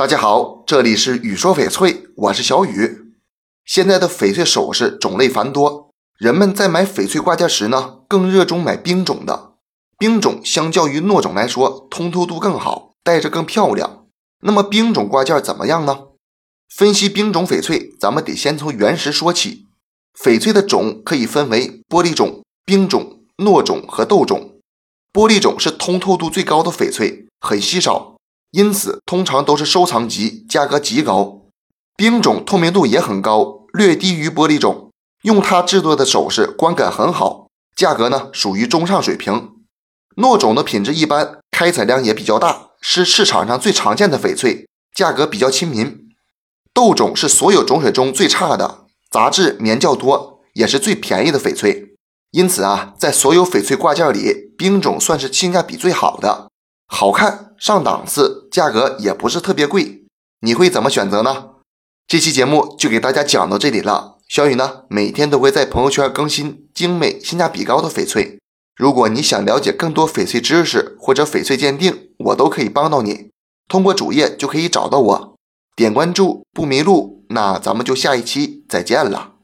大家好，这里是雨说翡翠，我是小雨。现在的翡翠首饰种类繁多，人们在买翡翠挂件时呢，更热衷买冰种的。冰种相较于糯种来说，通透度更好，戴着更漂亮。那么冰种挂件怎么样呢？分析冰种翡翠，咱们得先从原石说起。翡翠的种可以分为玻璃种、冰种、糯种和豆种。玻璃种是通透度最高的翡翠，很稀少。因此，通常都是收藏级，价格极高。冰种透明度也很高，略低于玻璃种，用它制作的首饰观感很好，价格呢属于中上水平。糯种的品质一般，开采量也比较大，是市场上最常见的翡翠，价格比较亲民。豆种是所有种水中最差的，杂质棉较多，也是最便宜的翡翠。因此啊，在所有翡翠挂件里，冰种算是性价比最好的。好看上档次，价格也不是特别贵，你会怎么选择呢？这期节目就给大家讲到这里了。小雨呢，每天都会在朋友圈更新精美、性价比高的翡翠。如果你想了解更多翡翠知识或者翡翠鉴定，我都可以帮到你。通过主页就可以找到我，点关注不迷路。那咱们就下一期再见了。